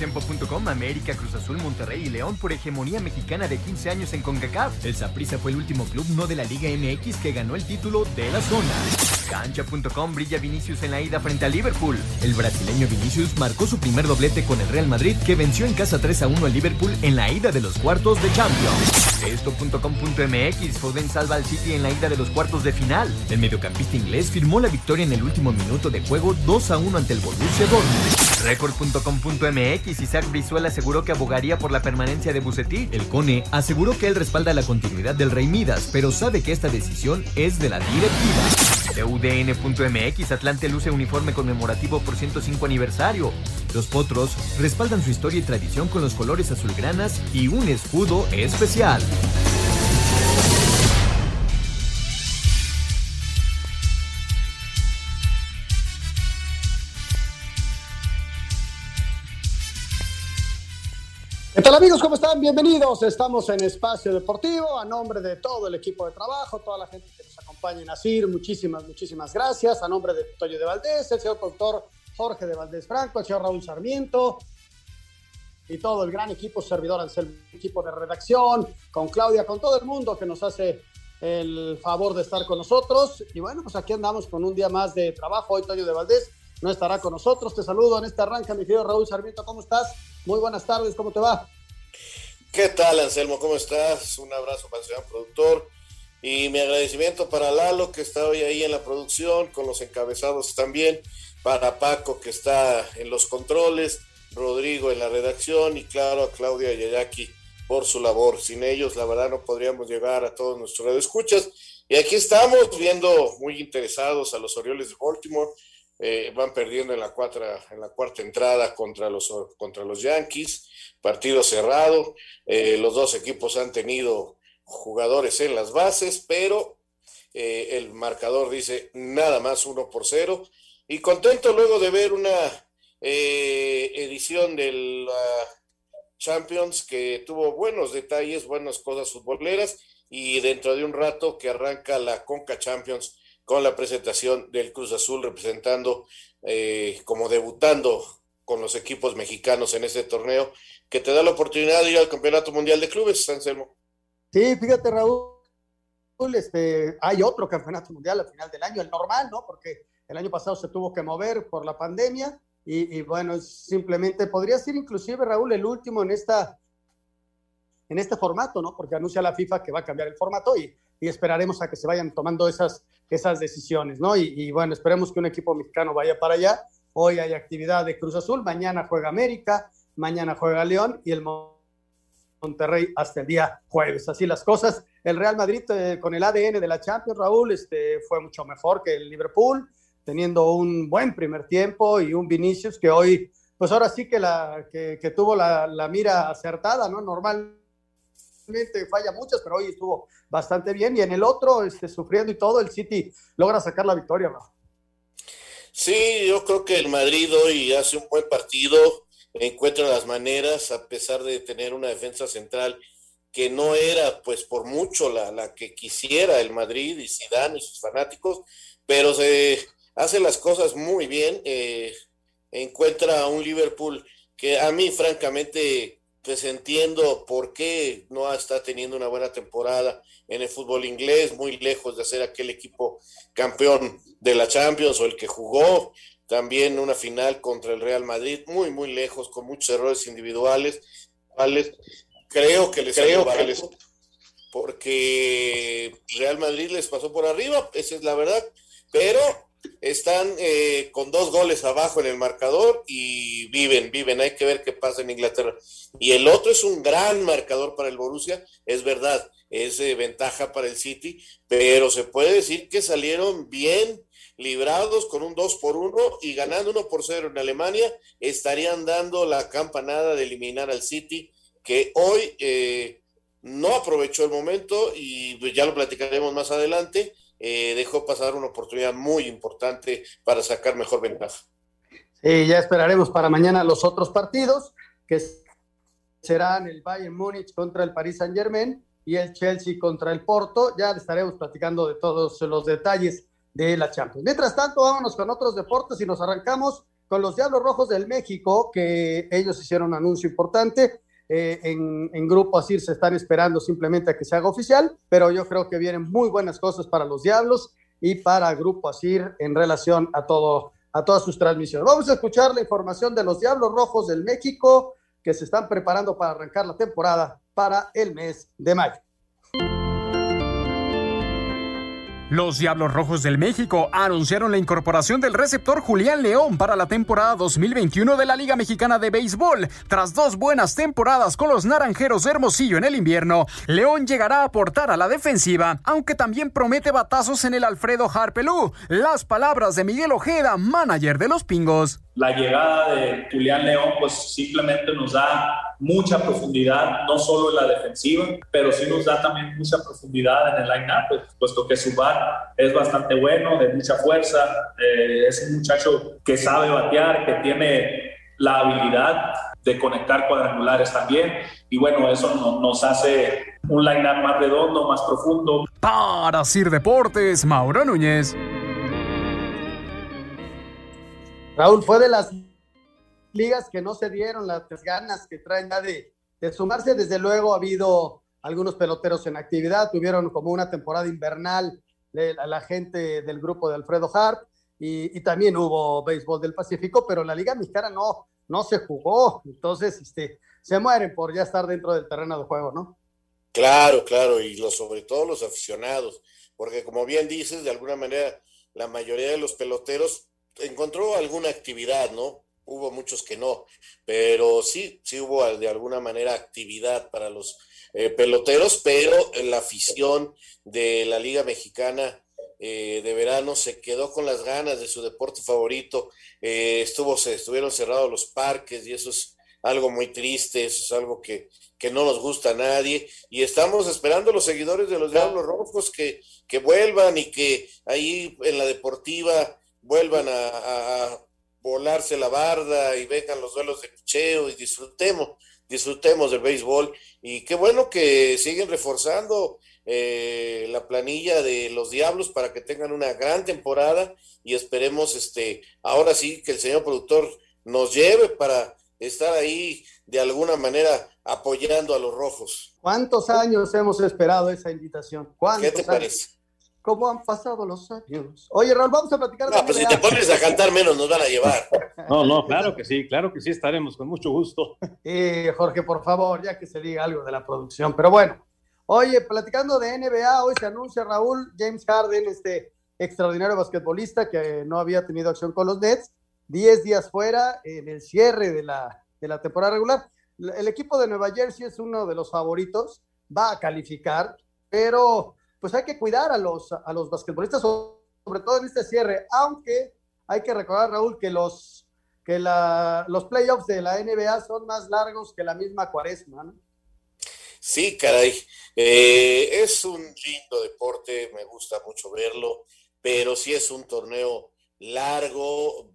Mediotiempo.com, América, Cruz Azul, Monterrey y León por hegemonía mexicana de 15 años en CONCACAF. El Saprissa fue el último club no de la Liga MX que ganó el título de la zona. Cancha.com brilla Vinicius en la ida frente a Liverpool. El brasileño Vinicius marcó su primer doblete con el Real Madrid que venció en casa 3 a 1 al Liverpool en la ida de los cuartos de Champions. Esto.com.mx Foden salva al City en la ida de los cuartos de final. El mediocampista inglés firmó la victoria en el último minuto de juego 2 a 1 ante el Borussia Dortmund. Record.com.mx Isaac Brizuela aseguró que abogaría por la permanencia de Bucetich. El CONE aseguró que él respalda la continuidad del Rey Midas, pero sabe que esta decisión es de la directiva. De UDN.mx Atlante luce uniforme conmemorativo por 105 aniversario. Los potros respaldan su historia y tradición con los colores azulgranas y un escudo especial. ¿Qué tal amigos? ¿Cómo están? Bienvenidos. Estamos en Espacio Deportivo. A nombre de todo el equipo de trabajo, toda la gente que nos acompaña en ASIR, muchísimas, muchísimas gracias. A nombre de Toño de Valdés, el señor productor Jorge de Valdés Franco, el señor Raúl Sarmiento y todo el gran equipo servidor, el equipo de redacción, con Claudia, con todo el mundo que nos hace el favor de estar con nosotros. Y bueno, pues aquí andamos con un día más de trabajo. Hoy Toño de Valdés no estará con nosotros. Te saludo en este arranque, mi querido Raúl Sarmiento. ¿Cómo estás? Muy buenas tardes, ¿cómo te va? ¿Qué tal, Anselmo? ¿Cómo estás? Un abrazo para el señor productor y mi agradecimiento para Lalo, que está hoy ahí en la producción, con los encabezados también, para Paco, que está en los controles, Rodrigo en la redacción y claro a Claudia y a Jackie por su labor. Sin ellos, la verdad, no podríamos llegar a todos nuestros radioescuchas. Y aquí estamos viendo muy interesados a los Orioles de Baltimore. Eh, van perdiendo en la, cuarta, en la cuarta entrada contra los, contra los Yankees, partido cerrado, eh, los dos equipos han tenido jugadores en las bases, pero eh, el marcador dice nada más uno por cero, y contento luego de ver una edición del Champions que tuvo buenos detalles, buenas cosas futboleras, y dentro de un rato que arranca la Conca Champions con la presentación del Cruz Azul representando eh, como debutando con los equipos mexicanos en este torneo, que te da la oportunidad de ir al Campeonato Mundial de Clubes, Anselmo. Sí, fíjate Raúl, este, hay otro Campeonato Mundial al final del año, el normal, ¿no? Porque el año pasado se tuvo que mover por la pandemia y, y bueno, simplemente podría ser inclusive Raúl el último en esta en este formato, ¿no? Porque anuncia la FIFA que va a cambiar el formato y, y esperaremos a que se vayan tomando esas, esas decisiones, ¿no? Y, y, bueno, esperemos que un equipo mexicano vaya para allá. Hoy hay actividad de Cruz Azul, mañana juega América, mañana juega León y el Monterrey hasta el día jueves. Así las cosas. El Real Madrid eh, con el ADN de la Champions, Raúl, este, fue mucho mejor que el Liverpool, teniendo un buen primer tiempo y un Vinicius que hoy, pues ahora sí que, la, que, tuvo la, la mira acertada, ¿no? Normal falla muchas, pero hoy estuvo bastante bien. Y en el otro, este, sufriendo y todo, el City logra sacar la victoria. Sí, yo creo que el Madrid hoy hace un buen partido, encuentra las maneras, a pesar de tener una defensa central que no era, pues, por mucho la, la que quisiera el Madrid y Zidane y sus fanáticos, pero se hace las cosas muy bien. Eh, encuentra a un Liverpool que a mí, francamente, pues entiendo por qué no está teniendo una buena temporada en el fútbol inglés, muy lejos de ser aquel equipo campeón de la Champions o el que jugó también una final contra el Real Madrid, muy, muy lejos, con muchos errores individuales. Creo que les creo que les porque Real Madrid les pasó por arriba, esa es la verdad, pero están eh, con dos goles abajo en el marcador y viven, viven, hay que ver qué pasa en Inglaterra. Y el otro es un gran marcador para el Borussia, es verdad, es ventaja para el City, pero se puede decir que salieron bien librados con un 2 por 1 y ganando 1 por 0 en Alemania, estarían dando la campanada de eliminar al City, que hoy eh, no aprovechó el momento y pues, ya lo platicaremos más adelante eh, dejó pasar una oportunidad muy importante para sacar mejor ventaja. Sí, ya esperaremos para mañana los otros partidos, que serán el Bayern Múnich contra el Paris Saint Germain y el Chelsea contra el Porto. Ya estaremos platicando de todos los detalles de la Champions. Mientras tanto, vámonos con otros deportes y nos arrancamos con los Diablos Rojos del México, que ellos hicieron un anuncio importante eh, en, Grupo Asir se están esperando simplemente a que se haga oficial, pero yo creo que vienen muy buenas cosas para los Diablos y para Grupo Asir en relación a todo a todas sus transmisiones. Vamos a escuchar la información de los Diablos Rojos del México que se están preparando para arrancar la temporada para el mes de mayo. Los Diablos Rojos del México anunciaron la incorporación del receptor Julián León para la temporada 2021 de la Liga Mexicana de Béisbol. Tras dos buenas temporadas con los Naranjeros de Hermosillo en el invierno, León llegará a aportar a la defensiva, aunque también promete batazos en el Alfredo Harpelú. Las palabras de Miguel Ojeda, manager de los Pingos la llegada de Julián León pues simplemente nos da mucha profundidad, no solo en la defensiva, pero sí nos da también mucha profundidad en el line-up, pues, puesto que su bar es bastante bueno, de mucha fuerza, eh, es un muchacho que sabe batear, que tiene la habilidad de conectar cuadrangulares también, y bueno, eso nos hace un line-up más redondo, más profundo. Para Sir Deportes, Mauro Núñez. Raúl, fue de las ligas que no se dieron las ganas que traen ya de, sumarse. Desde luego ha habido algunos peloteros en actividad, tuvieron como una temporada invernal la, la gente del grupo de Alfredo Harp y, también hubo béisbol del Pacífico, pero la Liga Mexicana no, no se jugó. Entonces, este, se mueren por ya estar dentro del terreno de juego, ¿no? Claro, claro, y lo, sobre todo los aficionados, porque como bien dices, de alguna manera la mayoría de los peloteros encontró alguna actividad, ¿no? Hubo muchos que no, pero sí, sí hubo de alguna manera actividad para los eh, peloteros, pero la afición de la Liga Mexicana eh, de verano se quedó con las ganas de su deporte favorito, eh, estuvo, se estuvieron cerrados los parques y eso es algo muy triste, eso es algo que, que no nos gusta a nadie y estamos esperando los seguidores de los Diablos Rojos que, que vuelvan y que ahí en la deportiva vuelvan a, volarse la barda y vengan los duelos de picheo y disfrutemos, disfrutemos del béisbol. Y qué bueno que siguen reforzando eh, la planilla de los Diablos para que tengan una gran temporada y esperemos este ahora sí que el señor productor nos lleve para estar ahí de alguna manera apoyando a los rojos. ¿Cuántos años hemos esperado esa invitación? ¿Qué te parece? Cómo han pasado los años. Oye, Raúl, vamos a platicar. No, pues si te pones a cantar menos nos van a llevar. No, no, claro que sí, claro que sí estaremos, con mucho gusto. Eh, Jorge, por favor, ya que se diga algo de la producción. Pero bueno, oye, platicando de NBA, hoy se anuncia Raúl James Harden, este extraordinario basquetbolista que no había tenido acción con los Nets, 10 días fuera en el cierre de la, de la temporada regular. El equipo de Nueva Jersey es uno de los favoritos, va a calificar, pero pues hay que cuidar a los, a los basquetbolistas, sobre todo en este cierre, aunque hay que recordar, Raúl, que los, que la, los playoffs de la NBA son más largos que la misma cuaresma, ¿no? Sí, caray. Eh, es un lindo deporte, me gusta mucho verlo, pero sí es un torneo largo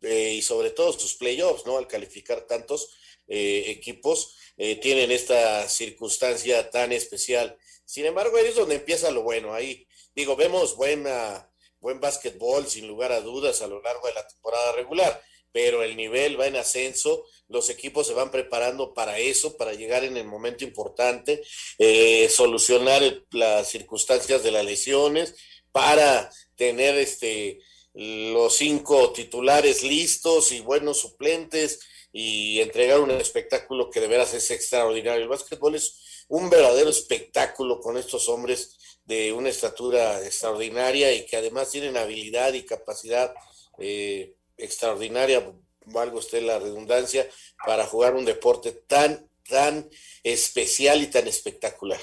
eh, y sobre todo sus playoffs, ¿no? Al calificar tantos eh, equipos, tienen esta circunstancia tan especial sin embargo, ahí es donde empieza lo bueno. Ahí, digo, vemos buena, buen básquetbol, sin lugar a dudas, a lo largo de la temporada regular, pero el nivel va en ascenso. los equipos se van preparando para eso, para llegar en el momento importante, eh, solucionar las circunstancias de las lesiones, para tener este los cinco titulares listos y buenos suplentes y entregar un espectáculo que de veras es extraordinario. El básquetbol es un verdadero espectáculo con estos hombres de una estatura extraordinaria y que además tienen habilidad y capacidad eh, extraordinaria, valgo usted la redundancia, para jugar un deporte tan, tan especial y tan espectacular.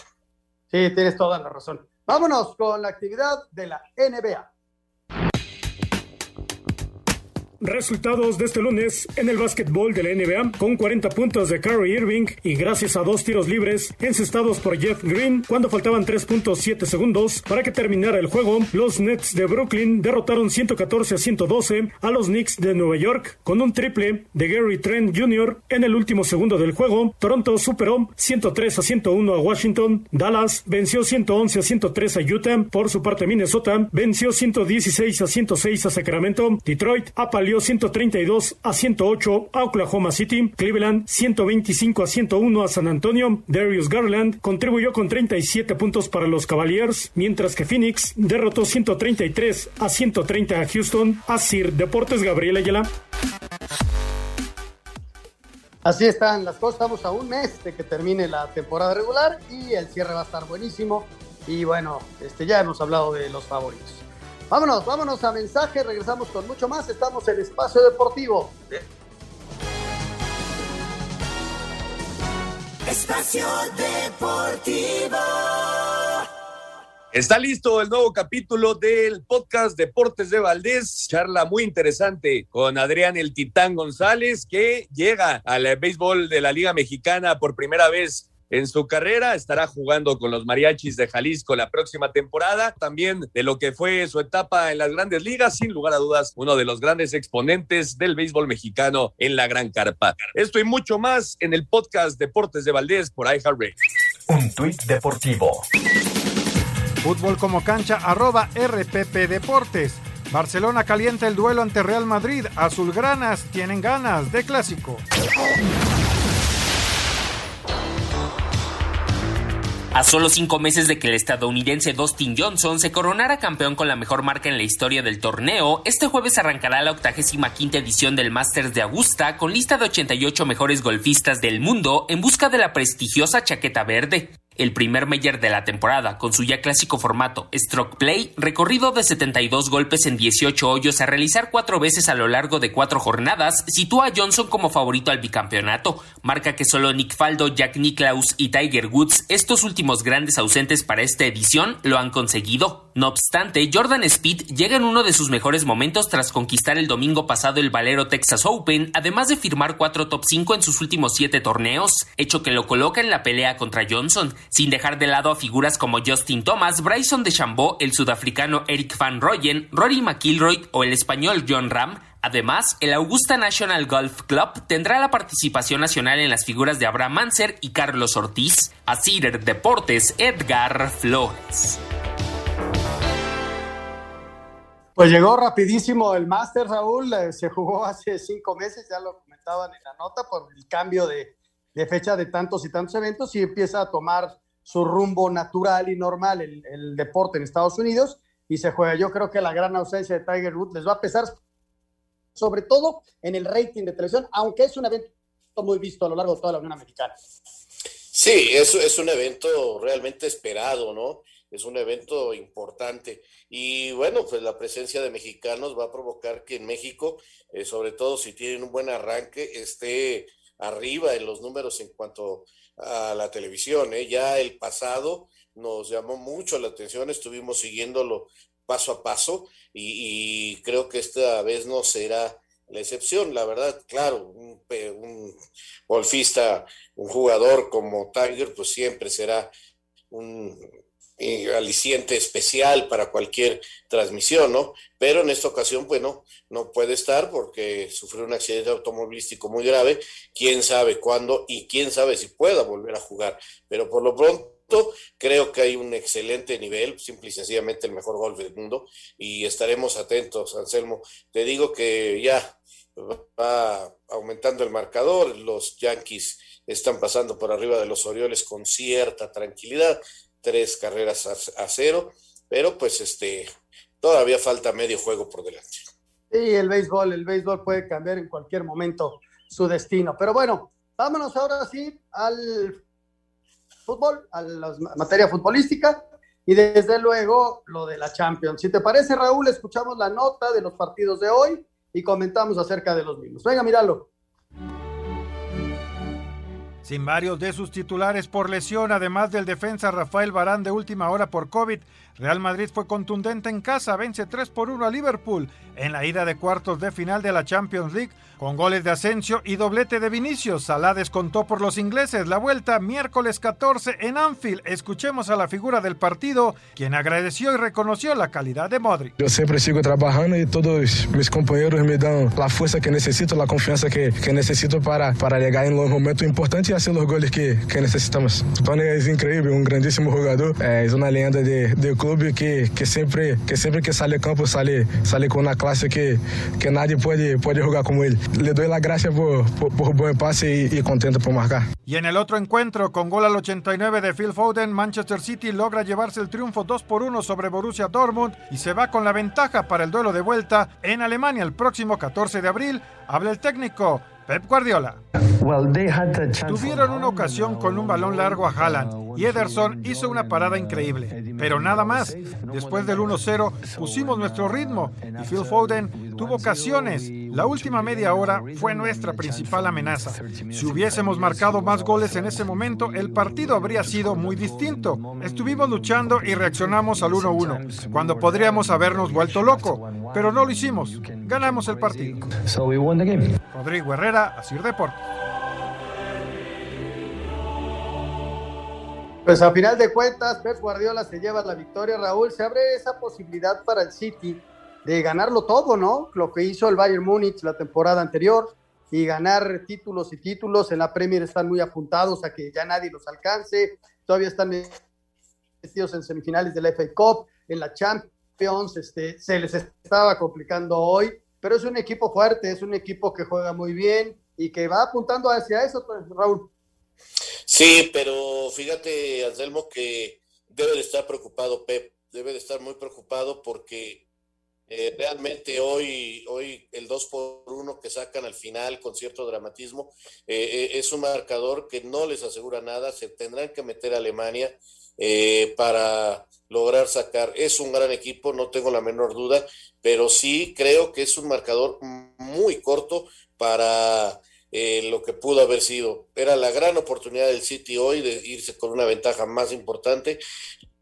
Sí, tienes toda la razón. Vámonos con la actividad de la NBA. Resultados de este lunes en el básquetbol de la NBA con 40 puntos de Kyrie Irving y gracias a dos tiros libres encestados por Jeff Green cuando faltaban 3.7 segundos para que terminara el juego, los Nets de Brooklyn derrotaron 114 a 112 a los Knicks de Nueva York con un triple de Gary Trent Jr. en el último segundo del juego. Toronto superó 103 a 101 a Washington, Dallas venció 111 a 103 a Utah, por su parte Minnesota venció 116 a 106 a Sacramento, Detroit apaleó 132 a 108 a Oklahoma City, Cleveland 125 a 101 a San Antonio, Darius Garland contribuyó con 37 puntos para los Cavaliers, mientras que Phoenix derrotó 133 a 130 a Houston, a Sir Deportes Gabriel Ayala. Así están las cosas, estamos a un mes de que termine la temporada regular y el cierre va a estar buenísimo. Y bueno, este, ya hemos hablado de los favoritos. Vámonos, vámonos a mensaje, regresamos con mucho más. Estamos en Espacio Deportivo. Espacio Deportivo. Está listo el nuevo capítulo del podcast Deportes de Valdés, charla muy interesante con Adrián el Titán González, que llega al béisbol de la Liga Mexicana por primera vez en su carrera. Estará jugando con los Mariachis de Jalisco la próxima temporada. También de lo que fue su etapa en las grandes ligas, sin lugar a dudas, uno de los grandes exponentes del béisbol mexicano en la Gran Carpa. Esto y mucho más en el podcast Deportes de Valdés por iHeartRadio. Un tuit deportivo. Fútbol como cancha, arroba RPP Deportes. Barcelona calienta el duelo ante Real Madrid. Azulgranas tienen ganas de clásico. A solo cinco meses de que el estadounidense Dustin Johnson se coronara campeón con la mejor marca en la historia del torneo, este jueves arrancará la 85 quinta edición del Masters de Augusta con lista de 88 mejores golfistas del mundo en busca de la prestigiosa chaqueta verde el primer Major de la temporada, con su ya clásico formato Stroke Play, recorrido de 72 golpes en 18 hoyos a realizar cuatro veces a lo largo de cuatro jornadas, sitúa a Johnson como favorito al bicampeonato, marca que solo Nick Faldo, Jack Nicklaus y Tiger Woods, estos últimos grandes ausentes para esta edición, lo han conseguido. No obstante, Jordan Speed llega en uno de sus mejores momentos tras conquistar el domingo pasado el Valero Texas Open, además de firmar cuatro top 5 en sus últimos siete torneos, hecho que lo coloca en la pelea contra Johnson, sin dejar de lado a figuras como Justin Thomas, Bryson DeChambeau, el sudafricano Eric Van Rooyen, Rory McIlroy o el español John Ram, Además, el Augusta National Golf Club tendrá la participación nacional en las figuras de Abraham Manser y Carlos Ortiz. A Cider Deportes, Edgar Flores. Pues llegó rapidísimo el Master, Raúl. Eh, se jugó hace cinco meses, ya lo comentaban en la nota, por el cambio de, de fecha de tantos y tantos eventos y empieza a tomar su rumbo natural y normal el, el, deporte en Estados Unidos y se juega. Yo creo que la gran ausencia de Tiger Woods les va a pesar, sobre todo en el rating de televisión, aunque es un evento muy visto a lo largo de toda la Unión Americana. Sí, es, es un evento realmente esperado, ¿no? Es un evento importante. Y bueno, pues la presencia de mexicanos va a provocar que en México, eh, sobre todo si tienen un buen arranque, esté arriba en los números en cuanto a la televisión. ¿eh? Ya el pasado nos llamó mucho la atención, estuvimos siguiéndolo paso a paso y, creo que esta vez no será la excepción. La verdad, claro, un, un golfista, un jugador como Tiger, pues siempre será un aliciente especial para cualquier transmisión, ¿no? Pero en esta ocasión, bueno, no puede estar porque sufrió un accidente automovilístico muy grave, quién sabe cuándo y quién sabe si pueda volver a jugar, pero por lo pronto creo que hay un excelente nivel, simple y sencillamente el mejor golf del mundo y estaremos atentos, Anselmo. Te digo que ya va aumentando el marcador, los Yankees están pasando por arriba de los Orioles con cierta tranquilidad, tres carreras a, cero, pero pues este, todavía falta medio juego por delante. Sí, el béisbol, el béisbol puede cambiar en cualquier momento su destino. Pero bueno, vámonos ahora sí al fútbol, a la materia futbolística y desde luego lo de la Champions. Si te parece, Raúl, escuchamos la nota de los partidos de hoy y comentamos acerca de los mismos. Venga, míralo. Sin varios de sus titulares por lesión, además del defensa Rafael Barán de última hora por COVID, Real Madrid fue contundente en casa, vence 3 por 1 a Liverpool en la ida de cuartos de final de la Champions League con goles de Asensio y doblete de Vinicius. Salah descontó por los ingleses la vuelta miércoles 14 en Anfield. Escuchemos a la figura del partido, quien agradeció y reconoció la calidad de Modric. Yo siempre sigo trabajando y todos mis compañeros me dan la fuerza que necesito, la confianza que, necesito para, para llegar en los momentos importantes hacer los goles que, que necesitamos. Tony es increíble, un grandísimo jugador, es una leyenda de, club que, que, siempre, que siempre que sale al campo sale, sale con una clase que, que nadie puede, puede jugar como él. Le doy las gracias por, por, buen pase y, y, contento por marcar. Y en el otro encuentro, con gol al 89 de Phil Foden, Manchester City logra llevarse el triunfo 2 por 1 sobre Borussia Dortmund y se va con la ventaja para el duelo de vuelta en Alemania el próximo 14 de abril. Habla el técnico Pep Guardiola. Tuvieron una ocasión con un balón largo a Haaland y Ederson hizo una parada increíble, pero nada más. Después del 1-0 pusimos nuestro ritmo y Phil Foden tuvo ocasiones. La última media hora fue nuestra principal amenaza. Si hubiésemos marcado más goles en ese momento, el partido habría sido muy distinto. Estuvimos luchando y reaccionamos al 1-1, cuando podríamos habernos vuelto loco, pero no lo hicimos. Ganamos el partido. Rodrigo Herrera, Asir Deportes. Pues a final de cuentas, Pep Guardiola se lleva la victoria, Raúl. Se abre esa posibilidad para el City de ganarlo todo, ¿no? Lo que hizo el Bayern Múnich la temporada anterior y ganar títulos y títulos. En la Premier están muy apuntados a que ya nadie los alcance. Todavía están metidos en semifinales de la FA Cup, en la Champions. Este, se les estaba complicando hoy pero es un equipo fuerte, es un equipo que juega muy bien y que va apuntando hacia eso, pues, Raúl. Sí, pero fíjate, Anselmo, que debe de estar preocupado Pep, debe de estar muy preocupado porque eh, realmente hoy, hoy el 2 por 1 que sacan al final con cierto dramatismo eh, eh, es un marcador que no les asegura nada, se tendrán que meter a Alemania para lograr sacar. Es un gran equipo, no tengo la menor duda, pero sí creo que es un marcador muy corto para eh, lo que pudo haber sido. Era la gran oportunidad del City hoy de irse con una ventaja más importante.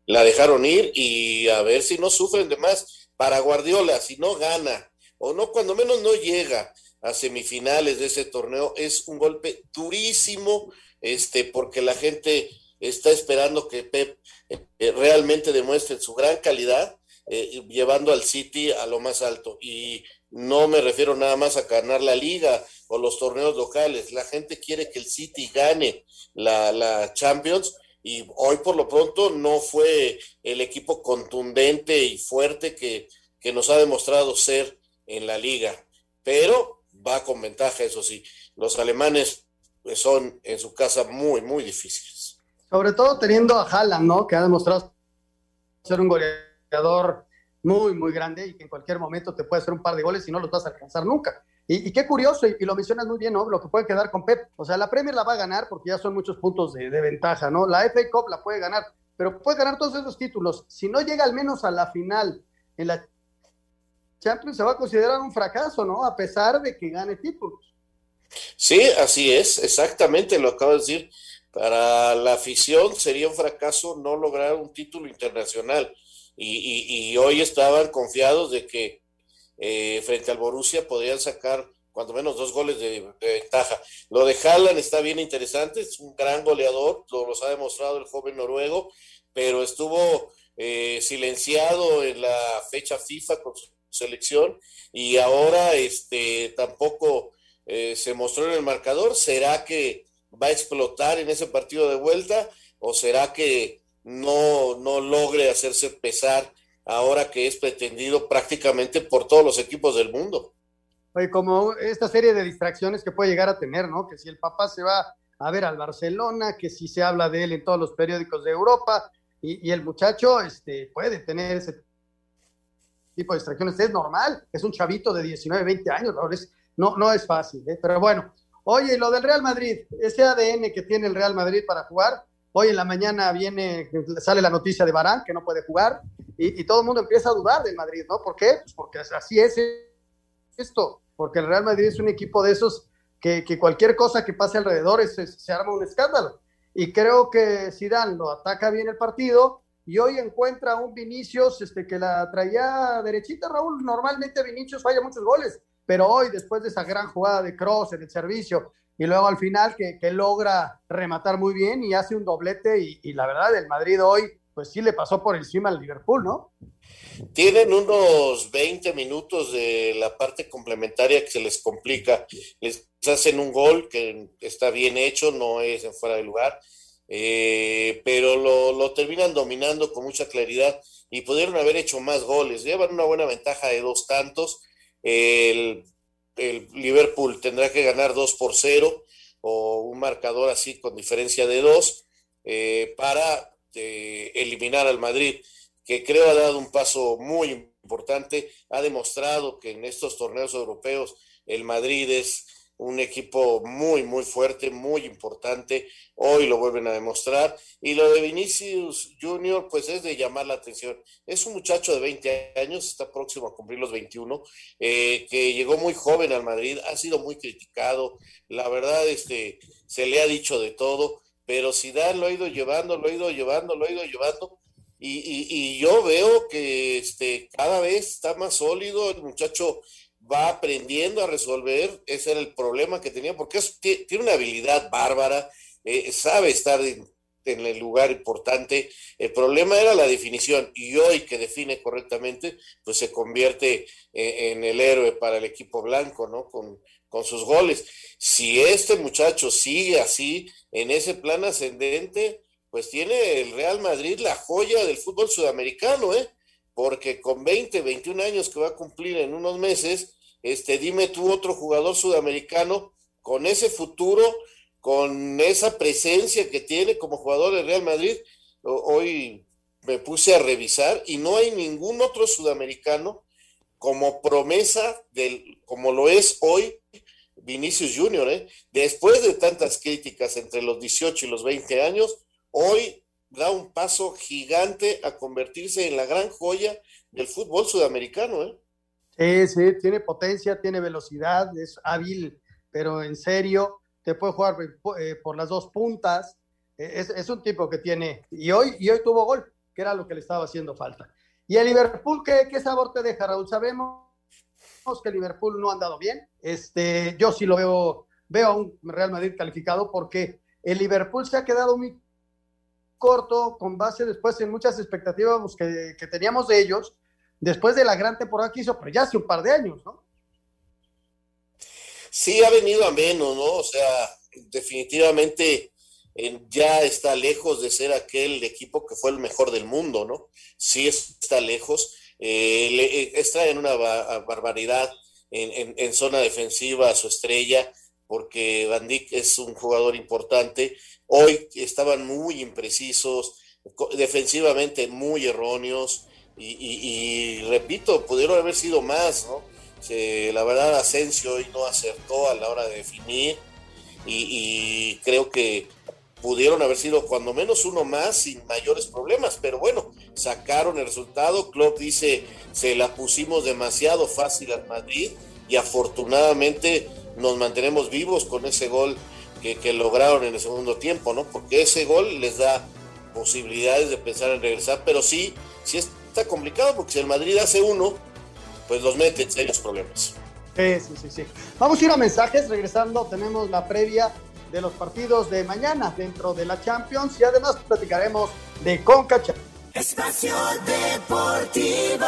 La dejaron ir y a ver si no sufren de más. Para Guardiola, si no gana o no, cuando menos no llega a semifinales de ese torneo, es un golpe durísimo, este, porque la gente está esperando que Pep eh, realmente demuestre su gran calidad eh, llevando al City a lo más alto. Y no me refiero nada más a ganar la liga o los torneos locales. La gente quiere que el City gane la, la Champions y hoy por lo pronto no fue el equipo contundente y fuerte que, que nos ha demostrado ser en la liga. Pero va con ventaja, eso sí. Los alemanes son en su casa muy, muy difíciles. Sobre todo teniendo a Haaland, ¿no? Que ha demostrado ser un goleador muy, muy grande y que en cualquier momento te puede hacer un par de goles y no los vas a alcanzar nunca. Y, qué curioso, y, lo mencionas muy bien, ¿no? Lo que puede quedar con Pep. O sea, la Premier la va a ganar porque ya son muchos puntos de, ventaja, ¿no? La FA Cup la puede ganar, pero puede ganar todos esos títulos. Si no llega al menos a la final en la Champions, se va a considerar un fracaso, ¿no? A pesar de que gane títulos. Sí, así es, exactamente lo acabo de decir. Para la afición sería un fracaso no lograr un título internacional y, hoy estaban confiados de que eh, frente al Borussia podrían sacar cuando menos dos goles de, ventaja. Lo de Haaland está bien interesante, es un gran goleador, lo ha demostrado el joven noruego, pero estuvo eh, silenciado en la fecha FIFA con su selección y ahora este tampoco eh, se mostró en el marcador. ¿Será que va a explotar en ese partido de vuelta o será que no, no logre hacerse pesar ahora que es pretendido prácticamente por todos los equipos del mundo. oye, como esta serie de distracciones que puede llegar a tener, ¿no? Que si el papá se va a ver al Barcelona, que si se habla de él en todos los periódicos de Europa, y, y el muchacho este, puede tener ese tipo de distracciones. Es normal, es un chavito de 19, 20 años, ¿no? No es fácil, ¿eh? pero bueno. Oye, lo del Real Madrid, ese ADN que tiene el Real Madrid para jugar, hoy en la mañana viene, sale la noticia de Barán, que no puede jugar, y, todo el mundo empieza a dudar del Madrid, ¿no? ¿Por qué? Pues porque así es esto, porque el Real Madrid es un equipo de esos que, cualquier cosa que pase alrededor es, se arma un escándalo. Y creo que Zidane lo ataca bien el partido, y hoy encuentra un Vinicius este, que la traía derechita, Raúl. Normalmente Vinicius falla muchos goles, pero hoy, después de esa gran jugada de Cross en el servicio, y luego al final que, logra rematar muy bien y hace un doblete, y, la verdad, el Madrid hoy, pues sí le pasó por encima al Liverpool, ¿no? Tienen unos 20 minutos de la parte complementaria que se les complica. Les hacen un gol que está bien hecho, no es en fuera de lugar eh, pero lo, terminan dominando con mucha claridad y pudieron haber hecho más goles. Llevan una buena ventaja de dos tantos. El, el Liverpool tendrá que ganar dos por cero o un marcador así con diferencia de dos eh, para eh, eliminar al Madrid, que creo ha dado un paso muy importante. Ha demostrado que en estos torneos europeos el Madrid es un equipo muy, muy fuerte, muy importante. Hoy lo vuelven a demostrar. Y lo de Vinicius Junior, pues es de llamar la atención. Es un muchacho de 20 años, está próximo a cumplir los 21, eh, que llegó muy joven al Madrid, ha sido muy criticado. La verdad, este, se le ha dicho de todo, pero Zidane lo ha ido llevando, lo ha ido llevando, lo ha ido llevando. Y, y, y yo veo que este, cada vez está más sólido, el muchacho va aprendiendo a resolver, ese era el problema que tenía, porque tiene una habilidad bárbara, eh, sabe estar en, en, el lugar importante, el problema era la definición, y hoy que define correctamente, pues se convierte eh, en el héroe para el equipo blanco, ¿no? Con, con sus goles. Si este muchacho sigue así, en ese plan ascendente, pues tiene el Real Madrid la joya del fútbol sudamericano, ¿eh? Porque con 20, 21 años que va a cumplir en unos meses, este, dime tú otro jugador sudamericano con ese futuro, con esa presencia que tiene como jugador de Real Madrid. Hoy me puse a revisar y no hay ningún otro sudamericano como promesa del, como lo es hoy Vinicius Junior, ¿eh? después de tantas críticas entre los 18 y los 20 años, hoy da un paso gigante a convertirse en la gran joya del fútbol sudamericano. ¿eh? Sí, sí, tiene potencia, tiene velocidad, es hábil, pero en serio, te puede jugar eh, por las dos puntas. E, es, un tipo que tiene, y hoy, y hoy tuvo gol, que era lo que le estaba haciendo falta. ¿Y el Liverpool qué, sabor te deja, Raúl? Sabemos que Liverpool no ha andado bien. Este, yo sí lo veo, veo a un Real Madrid calificado porque el Liverpool se ha quedado muy corto con base después en muchas expectativas que, que teníamos de ellos después de la gran temporada que hizo, pero ya hace un par de años, ¿no? Sí, ha venido a menos, ¿no? O sea, definitivamente eh, ya está lejos de ser aquel equipo que fue el mejor del mundo, ¿no? Sí está lejos. Eh, le, eh, está en una ba barbaridad en, zona defensiva a su estrella, porque Van Dijk es un jugador importante. Hoy estaban muy imprecisos, defensivamente muy erróneos. Y, repito, pudieron haber sido más, ¿no? La verdad, Asensio hoy no acertó a la hora de definir y, creo que pudieron haber sido cuando menos uno más sin mayores problemas, pero bueno, sacaron el resultado. Klopp dice, se la pusimos demasiado fácil al Madrid y afortunadamente nos mantenemos vivos con ese gol que, que lograron en el segundo tiempo, ¿no? Porque ese gol les da posibilidades de pensar en regresar, pero sí, sí es está complicado porque si el Madrid hace uno, pues los mete en serios problemas. Sí, sí, sí, sí. Vamos a ir a mensajes. Regresando, tenemos la previa de los partidos de mañana dentro de la Champions y además platicaremos de Conca Espacio Deportivo.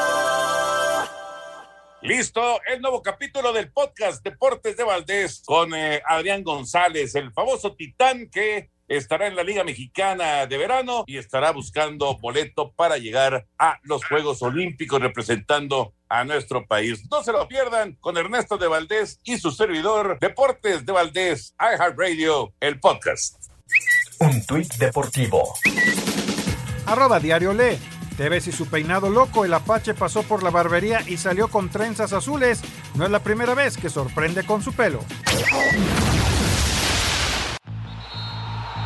Listo, el nuevo capítulo del podcast Deportes de Valdés con eh, Adrián González, el famoso titán que estará en la Liga Mexicana de verano y estará buscando boleto para llegar a los Juegos Olímpicos representando a nuestro país. No se lo pierdan con Ernesto de Valdés y su servidor Deportes de Valdés, iHeartRadio, el podcast. Un tuit deportivo. Arroba Diario Le. Te ves y su peinado loco, el Apache pasó por la barbería y salió con trenzas azules. No es la primera vez que sorprende con su pelo.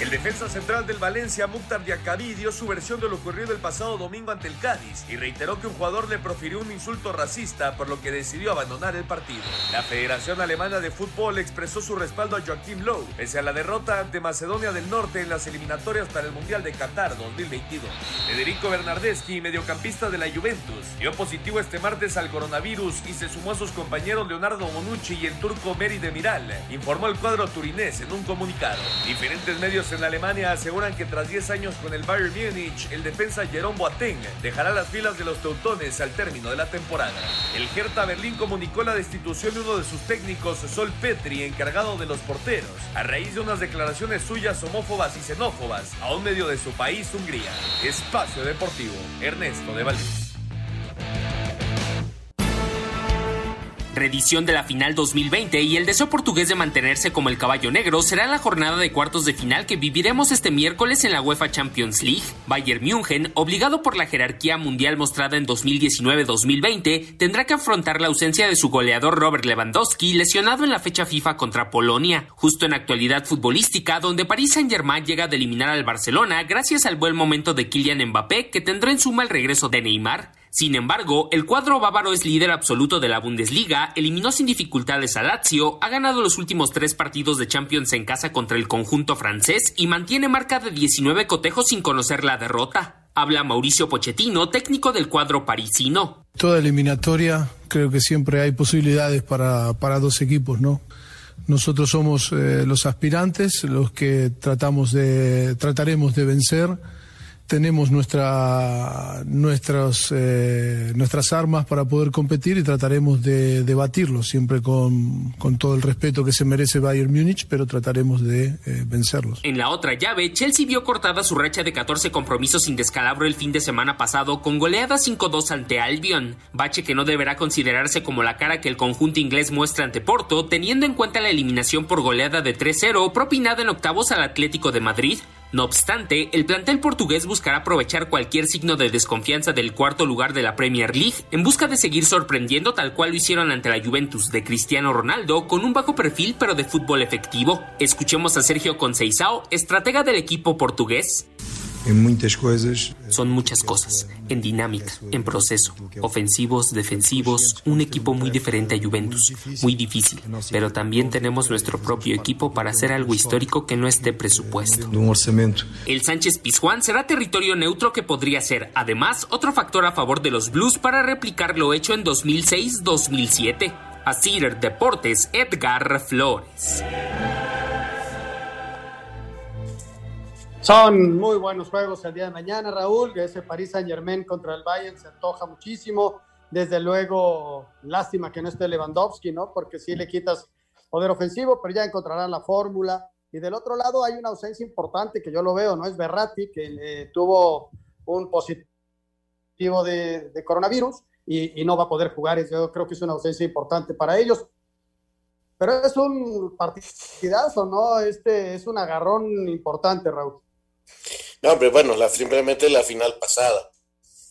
El defensa central del Valencia, Mukhtar Diakabí, dio su versión de lo ocurrido el pasado domingo ante el Cádiz y reiteró que un jugador le profirió un insulto racista, por lo que decidió abandonar el partido. La Federación Alemana de Fútbol expresó su respaldo a Joachim Lowe, pese a la derrota ante Macedonia del Norte en las eliminatorias para el Mundial de Qatar 2022. Federico Bernardeschi, mediocampista de la Juventus, dio positivo este martes al coronavirus y se sumó a sus compañeros Leonardo Bonucci y el turco Meri Demiral, informó el cuadro turinés en un comunicado. Diferentes medios en Alemania aseguran que tras 10 años con el Bayern Múnich, el defensa Jerome Boateng dejará las filas de los teutones al término de la temporada. El Hertha Berlín comunicó la destitución de uno de sus técnicos, Sol Petri, encargado de los porteros, a raíz de unas declaraciones suyas homófobas y xenófobas a un medio de su país, Hungría. Espacio Deportivo, Ernesto de Valdés. Reedición de la final 2020 y el deseo portugués de mantenerse como el caballo negro será la jornada de cuartos de final que viviremos este miércoles en la UEFA Champions League. Bayern München, obligado por la jerarquía mundial mostrada en 2019-2020, tendrá que afrontar la ausencia de su goleador Robert Lewandowski, lesionado en la fecha FIFA contra Polonia, justo en actualidad futbolística, donde Paris Saint-Germain llega de eliminar al Barcelona gracias al buen momento de Kylian Mbappé, que tendrá en suma el regreso de Neymar. Sin embargo, el cuadro bávaro es líder absoluto de la Bundesliga, eliminó sin dificultades a Lazio, ha ganado los últimos tres partidos de Champions en casa contra el conjunto francés y mantiene marca de 19 cotejos sin conocer la derrota. Habla Mauricio Pochettino, técnico del cuadro parisino. Toda eliminatoria creo que siempre hay posibilidades para, para dos equipos, ¿no? Nosotros somos eh, los aspirantes, los que tratamos de, trataremos de vencer tenemos nuestra, nuestras, eh, nuestras armas para poder competir y trataremos de, debatirlo siempre con, con, todo el respeto que se merece Bayern Múnich, pero trataremos de eh, vencerlos. En la otra llave, Chelsea vio cortada su racha de 14 compromisos sin descalabro el fin de semana pasado con goleada 5-2 ante Albion, bache que no deberá considerarse como la cara que el conjunto inglés muestra ante Porto, teniendo en cuenta la eliminación por goleada de 3-0 propinada en octavos al Atlético de Madrid, no obstante, el plantel portugués buscará aprovechar cualquier signo de desconfianza del cuarto lugar de la Premier League en busca de seguir sorprendiendo tal cual lo hicieron ante la Juventus de Cristiano Ronaldo con un bajo perfil pero de fútbol efectivo. Escuchemos a Sergio Conceição, estratega del equipo portugués. En muchas cosas. Son muchas cosas, en dinámica, en proceso, ofensivos, defensivos, un equipo muy diferente a Juventus, muy difícil, pero también tenemos nuestro propio equipo para hacer algo histórico que no esté presupuesto. De un orçamento. El Sánchez Pizjuán será territorio neutro que podría ser, además, otro factor a favor de los Blues para replicar lo hecho en 2006-2007. A Cider Deportes, Edgar Flores. Son muy buenos juegos el día de mañana, Raúl. Ese París Saint Germain contra el Bayern se antoja muchísimo. Desde luego, lástima que no esté Lewandowski, ¿no? Porque si le quitas poder ofensivo, pero ya encontrarán la fórmula. Y del otro lado hay una ausencia importante que yo lo veo, ¿no? Es Berratti, que eh, tuvo un positivo de, de coronavirus y, y, no va a poder jugar. Yo creo que es una ausencia importante para ellos. Pero es un partidazo, ¿no? Este es un agarrón importante, Raúl. No, hombre, bueno, la, simplemente la final pasada.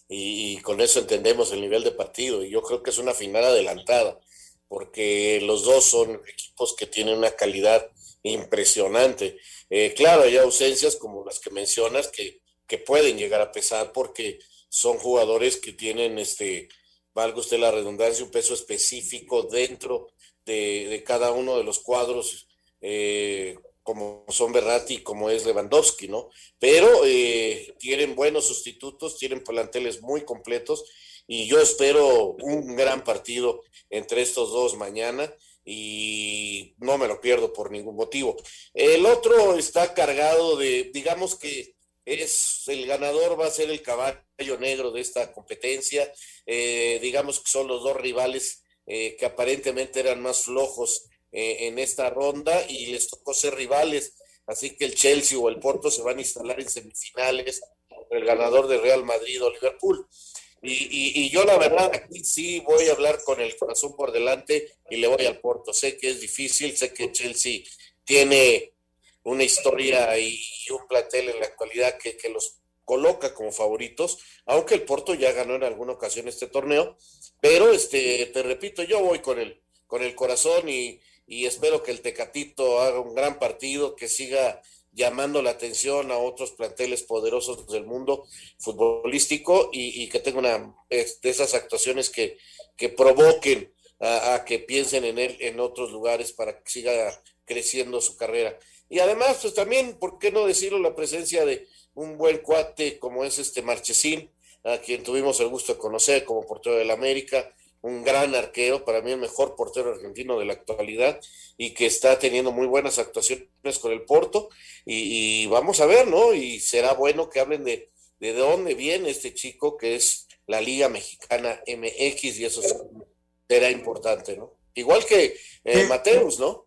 Y, y, con eso entendemos el nivel de partido. Y yo creo que es una final adelantada, porque los dos son equipos que tienen una calidad impresionante. Eh, claro, hay ausencias como las que mencionas que, que pueden llegar a pesar porque son jugadores que tienen, este, valga usted la redundancia, un peso específico dentro de, de cada uno de los cuadros. Eh, como son Berratti como es Lewandowski, ¿no? Pero eh, tienen buenos sustitutos, tienen planteles muy completos y yo espero un gran partido entre estos dos mañana y no me lo pierdo por ningún motivo. El otro está cargado de, digamos que es el ganador va a ser el caballo negro de esta competencia, eh, digamos que son los dos rivales eh, que aparentemente eran más flojos eh, en esta ronda y les tocó ser rivales. Así que el Chelsea o el Porto se van a instalar en semifinales. el ganador de Real Madrid o Liverpool. Y, y, yo la verdad aquí sí voy a hablar con el corazón por delante y le voy al Porto. Sé que es difícil, sé que Chelsea tiene una historia y un plantel en la actualidad que, que los coloca como favoritos, aunque el Porto ya ganó en alguna ocasión este torneo, pero este, te repito, yo voy con el, con el corazón y, y espero que el Tecatito haga un gran partido, que siga llamando la atención a otros planteles poderosos del mundo futbolístico y, que tenga una de esas actuaciones que, que provoquen a, que piensen en él en otros lugares para que siga creciendo su carrera. Y además, pues también, ¿por qué no decirlo? La presencia de un buen cuate como es este Marchesín, a quien tuvimos el gusto de conocer como portero del América, un gran arquero, para mí el mejor portero argentino de la actualidad y que está teniendo muy buenas actuaciones con el Porto y, vamos a ver, ¿no? Y será bueno que hablen de, de dónde viene este chico que es la Liga Mexicana MX y eso será importante, ¿no? Igual que eh, Mateus, ¿no?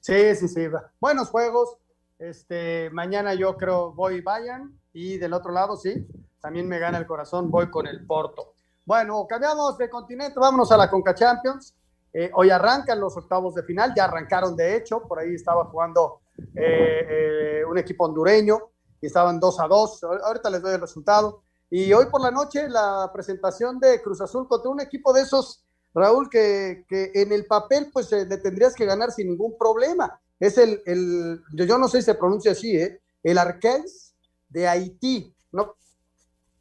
Sí, sí, sí. Buenos juegos. Este, mañana yo creo voy Bayern y del otro lado, sí, también me gana el corazón, voy con el Porto. Bueno, cambiamos de continente, vámonos a la Conca Champions. Eh, hoy arrancan los octavos de final, ya arrancaron de hecho, por ahí estaba jugando eh, eh, un equipo hondureño y estaban 2 a 2. Ahorita les doy el resultado. Y hoy por la noche la presentación de Cruz Azul contra un equipo de esos, Raúl, que, en el papel pues le tendrías que ganar sin ningún problema. Es el, el yo no sé si se pronuncia así, el Arqués de Haití. No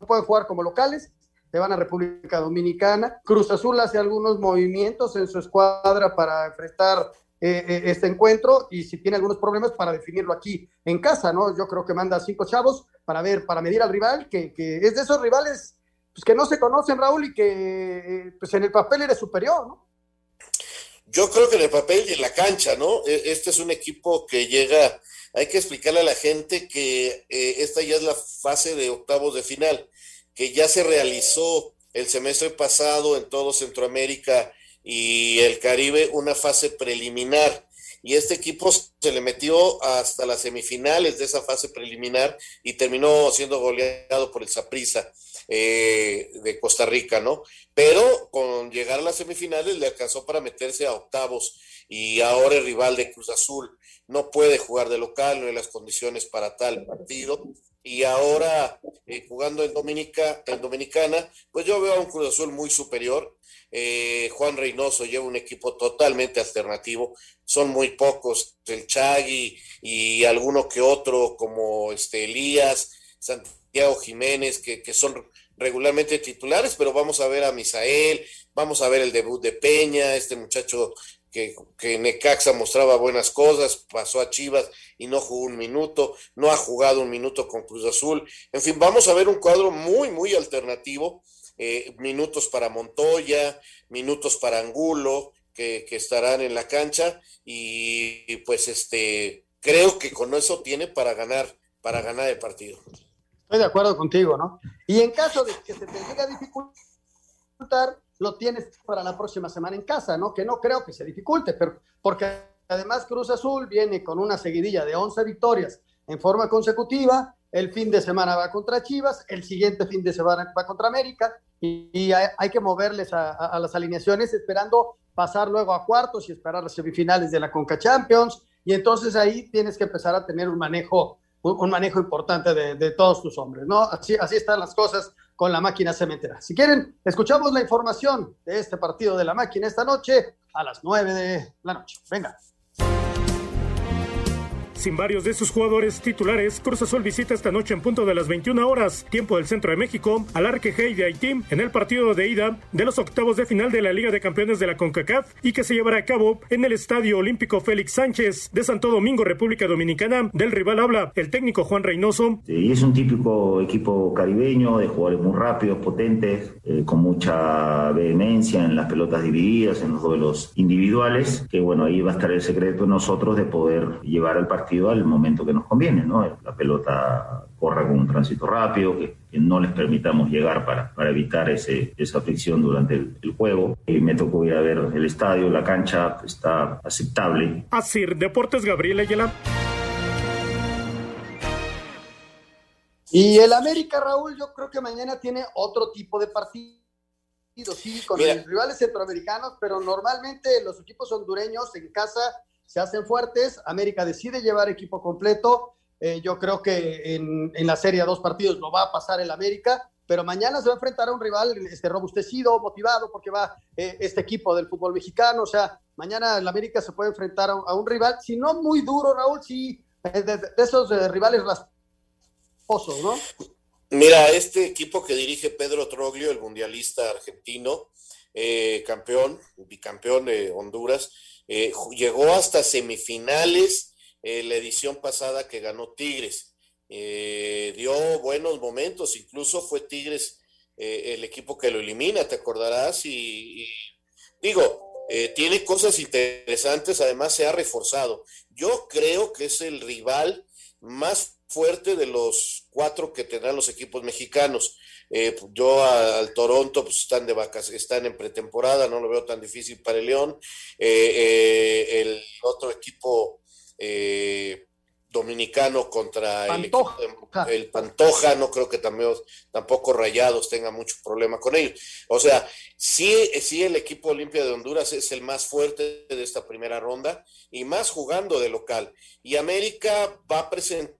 pueden jugar como locales, se van a República Dominicana. Cruz Azul hace algunos movimientos en su escuadra para enfrentar eh, eh, este encuentro y si tiene algunos problemas para definirlo aquí en casa, ¿no? Yo creo que manda cinco chavos para ver, para medir al rival, que, que es de esos rivales pues, que no se conocen, Raúl, y que eh, pues en el papel eres superior, ¿no? Yo creo que en el papel y en la cancha, ¿no? E, este es un equipo que llega, hay que explicarle a la gente que esta ya es la fase de octavos de final que ya se realizó el semestre pasado en todo Centroamérica y el Caribe una fase preliminar. Y este equipo se le metió hasta las semifinales de esa fase preliminar y terminó siendo goleado por el Saprissa eh, de Costa Rica, ¿no? Pero con llegar a las semifinales le alcanzó para meterse a octavos y ahora el rival de Cruz Azul no puede jugar de local, no hay las condiciones para tal partido y ahora eh, jugando en, Dominica, en Dominicana, pues yo veo a un Cruz Azul muy superior. Eh, Juan Reynoso lleva un equipo totalmente alternativo, son muy pocos, el Chagui y alguno que otro como este Elías, Santiago Jiménez, que, que son regularmente titulares, pero vamos a ver a Misael, vamos a ver el debut de Peña, este muchacho que, Necaxa mostraba buenas cosas, pasó a Chivas y no jugó un minuto, no ha jugado un minuto con Cruz Azul. En fin, vamos a ver un cuadro muy, muy alternativo. Eh, minutos para Montoya, minutos para Angulo, que, estarán en la cancha y, pues este creo que con eso tiene para ganar, para ganar el partido. Estoy de acuerdo contigo, ¿no? Y en caso de que se te llegue a dificultar, lo tienes para la próxima semana en casa, ¿no? Que no creo que se dificulte, pero porque además Cruz Azul viene con una seguidilla de 11 victorias en forma consecutiva, el fin de semana va contra Chivas, el siguiente fin de semana va contra América y, hay, que moverles a, las alineaciones esperando pasar luego a cuartos y esperar las semifinales de la Conca Champions y entonces ahí tienes que empezar a tener un manejo un, manejo importante de, todos tus hombres, ¿no? Así, así están las cosas con la máquina cementera. Si quieren, escuchamos la información de este partido de la máquina esta noche a las 9 de la noche. Venga. Sin varios de sus jugadores titulares, Cruz Azul visita esta noche en punto de las 21 horas, tiempo del centro de México, al Arquejey de Haití en el partido de ida de los octavos de final de la Liga de Campeones de la CONCACAF y que se llevará a cabo en el Estadio Olímpico Félix Sánchez de Santo Domingo, República Dominicana. Del rival habla el técnico Juan Reynoso. Y es un típico equipo caribeño de jugadores muy rápidos, potentes, eh, con mucha vehemencia en las pelotas divididas, en los duelos individuales, que bueno, ahí va a estar el secreto de nosotros de poder llevar el partido al momento que nos conviene, ¿no? La pelota corra con un tránsito rápido, que, no les permitamos llegar para, para evitar ese, esa fricción durante el, juego. Y me tocó ir a ver el estadio, la cancha está aceptable. Así, Deportes Gabriel Ayala. Y el América, Raúl, yo creo que mañana tiene otro tipo de partido, sí, con los rivales centroamericanos, pero normalmente los equipos hondureños en casa se hacen fuertes. América decide llevar equipo completo. Eh, yo creo que en, en la serie a dos partidos lo va a pasar el América, pero mañana se va a enfrentar a un rival este, robustecido, motivado, porque va eh, este equipo del fútbol mexicano. O sea, mañana el América se puede enfrentar a, un rival, si no muy duro, Raúl, sí, de, de, esos rivales rasposos, ¿no? Mira, este equipo que dirige Pedro Troglio, el mundialista argentino, eh, campeón, bicampeón de Honduras, eh, llegó hasta semifinales eh, la edición pasada que ganó Tigres. dio buenos momentos, incluso fue Tigres el equipo que lo elimina, te acordarás, y, y digo, tiene cosas interesantes, además se ha reforzado. Yo creo que es el rival más fuerte de los cuatro que tendrán los equipos mexicanos. Eh, yo al Toronto, pues están de vacas, están en pretemporada, no lo veo tan difícil para el León. Eh, eh, el otro equipo dominicano contra el, el, Pantoja, no creo que también, tampoco Rayados tenga mucho problema con ellos. O sea, sí, sí el equipo Olimpia de Honduras es el más fuerte de esta primera ronda y más jugando de local. Y América va a presentar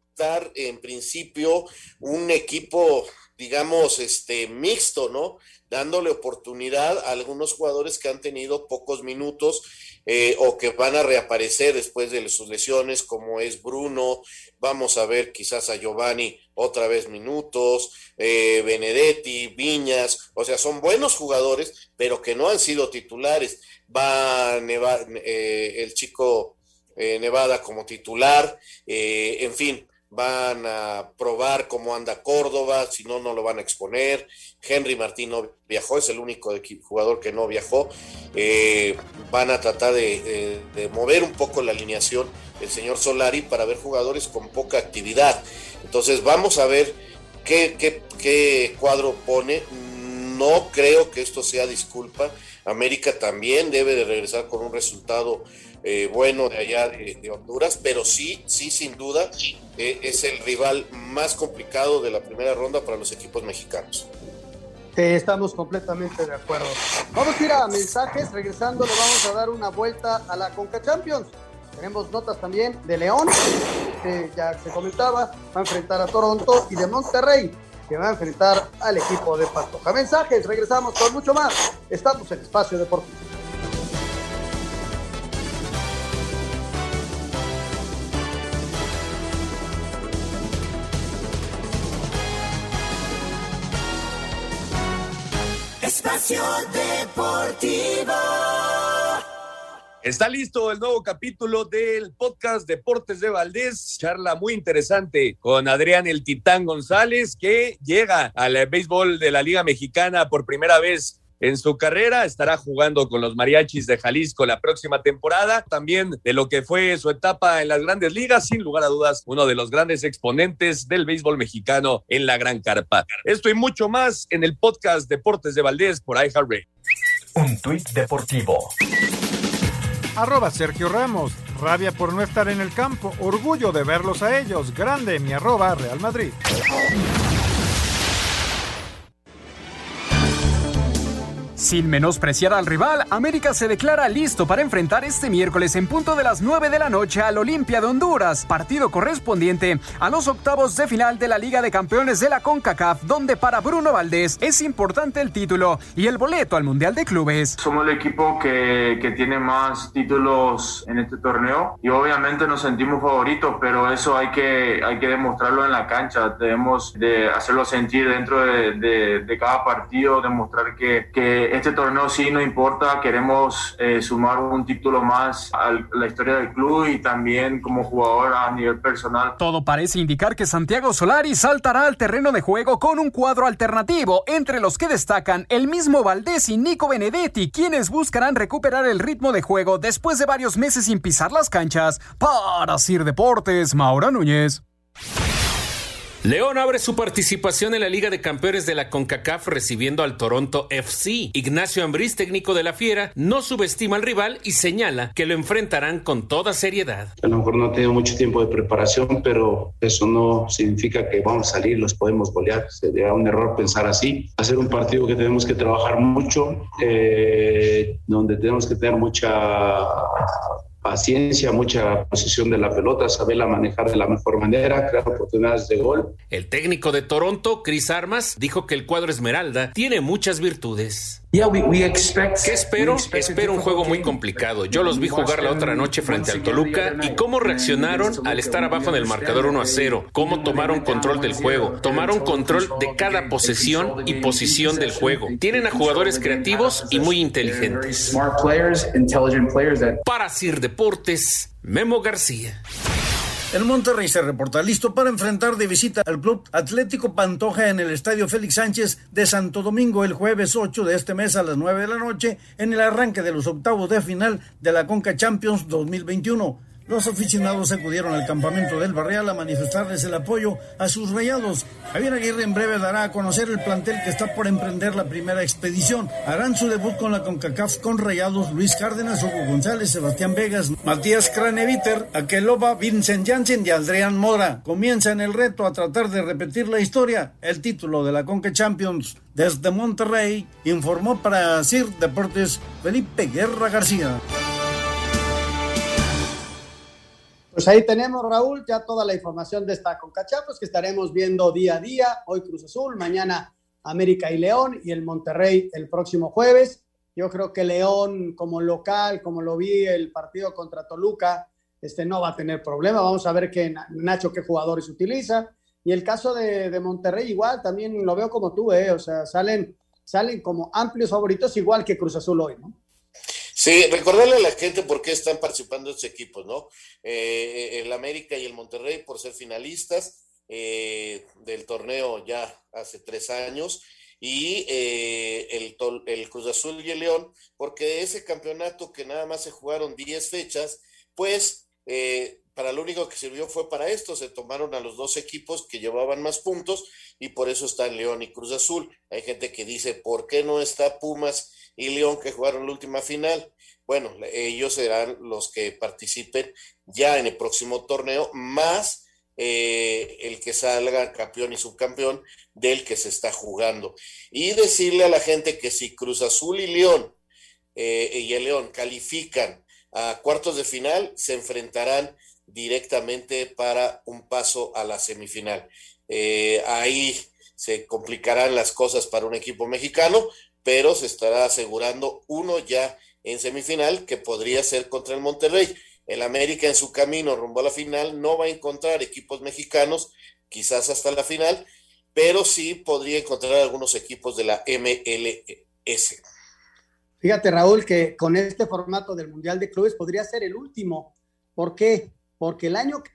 en principio un equipo, digamos, este mixto, ¿no? Dándole oportunidad a algunos jugadores que han tenido pocos minutos eh, o que van a reaparecer después de sus lesiones, como es Bruno. Vamos a ver quizás a Giovanni otra vez minutos, eh, Benedetti, Viñas, o sea, son buenos jugadores, pero que no han sido titulares. Va eh, el chico Nevada como titular, en fin, van a probar cómo anda Córdoba, si no, no lo van a exponer. Henry Martín no viajó, es el único jugador que no viajó. Eh, van a tratar de, mover un poco la alineación el señor Solari para ver jugadores con poca actividad. Entonces vamos a ver qué, cuadro pone. No creo que esto sea disculpa. América también debe de regresar con un resultado eh, bueno de allá de, Honduras, pero sí, sí, sin duda, eh, es el rival más complicado de la primera ronda para los equipos mexicanos. estamos completamente de acuerdo. Vamos a ir a mensajes, regresando le vamos a dar una vuelta a la Conca Champions. Tenemos notas también de León, que ya se comentaba, va a enfrentar a Toronto, y de Monterrey, que va a enfrentar al equipo de Pastoja. Mensajes, regresamos con mucho más. Estamos en Espacio Deportivo. Espacio Deportivo. Está listo el nuevo capítulo del podcast Deportes de Valdés. Charla muy interesante con Adrián el Titán González, que llega al béisbol de la Liga Mexicana por primera vez en su carrera. Estará jugando con los Mariachis de Jalisco la próxima temporada. También de lo que fue su etapa en las grandes ligas, sin lugar a dudas, uno de los grandes exponentes del béisbol mexicano en la Gran Carpa. Esto y mucho más en el podcast Deportes de Valdés por iHeartRadio. Un tuit deportivo. Arroba Sergio Ramos. Rabia por no estar en el campo. Orgullo de verlos a ellos. Grande mi arroba Real Madrid. Sin menospreciar al rival, América se declara listo para enfrentar este miércoles en punto de las 9 de la noche al Olimpia de Honduras, partido correspondiente a los octavos de final de la Liga de Campeones de la CONCACAF, donde para Bruno Valdés es importante el título y el boleto al Mundial de Clubes. Somos el equipo que, que tiene más títulos en este torneo y obviamente nos sentimos favoritos, pero eso hay que, hay que demostrarlo en la cancha, debemos de hacerlo sentir dentro de, de, de cada partido, demostrar que, que este torneo sí no importa, queremos eh, sumar un título más a la historia del club y también como jugador a nivel personal. Todo parece indicar que Santiago Solari saltará al terreno de juego con un cuadro alternativo, entre los que destacan el mismo Valdés y Nico Benedetti, quienes buscarán recuperar el ritmo de juego después de varios meses sin pisar las canchas. Para Sir Deportes, Maura Núñez. León abre su participación en la Liga de Campeones de la CONCACAF recibiendo al Toronto FC. Ignacio Ambriz, técnico de la Fiera, no subestima al rival y señala que lo enfrentarán con toda seriedad. A lo mejor no ha tenido mucho tiempo de preparación, pero eso no significa que vamos a salir, los podemos golear. Sería un error pensar así. Hacer un partido que tenemos que trabajar mucho, eh, donde tenemos que tener mucha paciencia, mucha posición de la pelota, saberla manejar de la mejor manera, crear oportunidades de gol. El técnico de Toronto, Chris Armas, dijo que el cuadro Esmeralda tiene muchas virtudes. ¿Qué espero? Espero un juego muy complicado. Yo los vi jugar la otra noche frente al Toluca y cómo reaccionaron al estar abajo en el marcador 1 a 0, cómo tomaron control del juego, tomaron control de cada posesión y posición del juego. Tienen a jugadores creativos y muy inteligentes. Para Sir Deportes, Memo García. El Monterrey se reporta listo para enfrentar de visita al Club Atlético Pantoja en el Estadio Félix Sánchez de Santo Domingo el jueves 8 de este mes a las 9 de la noche en el arranque de los octavos de final de la Conca Champions 2021. Los aficionados acudieron al campamento del Barrial a manifestarles el apoyo a sus rayados. Javier Aguirre en breve dará a conocer el plantel que está por emprender la primera expedición. Harán su debut con la CONCACAF con rayados Luis Cárdenas, Hugo González, Sebastián Vegas, Matías Craneviter, Aqueloba, Vincent Janssen y Adrián Mora. Comienzan el reto a tratar de repetir la historia, el título de la CONCA Champions. Desde Monterrey, informó para CIR Deportes Felipe Guerra García. Pues ahí tenemos, Raúl, ya toda la información de esta Concachapos que estaremos viendo día a día. Hoy Cruz Azul, mañana América y León y el Monterrey el próximo jueves. Yo creo que León como local, como lo vi el partido contra Toluca, este no va a tener problema. Vamos a ver qué Nacho qué jugadores utiliza. Y el caso de, de Monterrey igual, también lo veo como tú, ¿eh? o sea, salen, salen como amplios favoritos igual que Cruz Azul hoy, ¿no? Sí, recordarle a la gente por qué están participando estos equipos, ¿no? Eh, el América y el Monterrey por ser finalistas eh, del torneo ya hace tres años y eh, el, el, Cruz Azul y el León, porque ese campeonato que nada más se jugaron 10 fechas, pues para lo único que sirvió fue para esto, se tomaron a los dos equipos que llevaban más puntos y por eso están León y Cruz Azul. Hay gente que dice, ¿por qué no está Pumas y León que jugaron la última final? Bueno, ellos serán los que participen ya en el próximo torneo, más eh, el que salga campeón y subcampeón del que se está jugando. Y decirle a la gente que si Cruz Azul y León eh, y el León califican a cuartos de final, se enfrentarán directamente para un paso a la semifinal. Eh, ahí se complicarán las cosas para un equipo mexicano, pero se estará asegurando uno ya en semifinal que podría ser contra el Monterrey. El América en su camino rumbo a la final no va a encontrar equipos mexicanos, quizás hasta la final, pero sí podría encontrar algunos equipos de la MLS. Fíjate, Raúl, que con este formato del Mundial de Clubes podría ser el último. ¿Por qué? porque el año que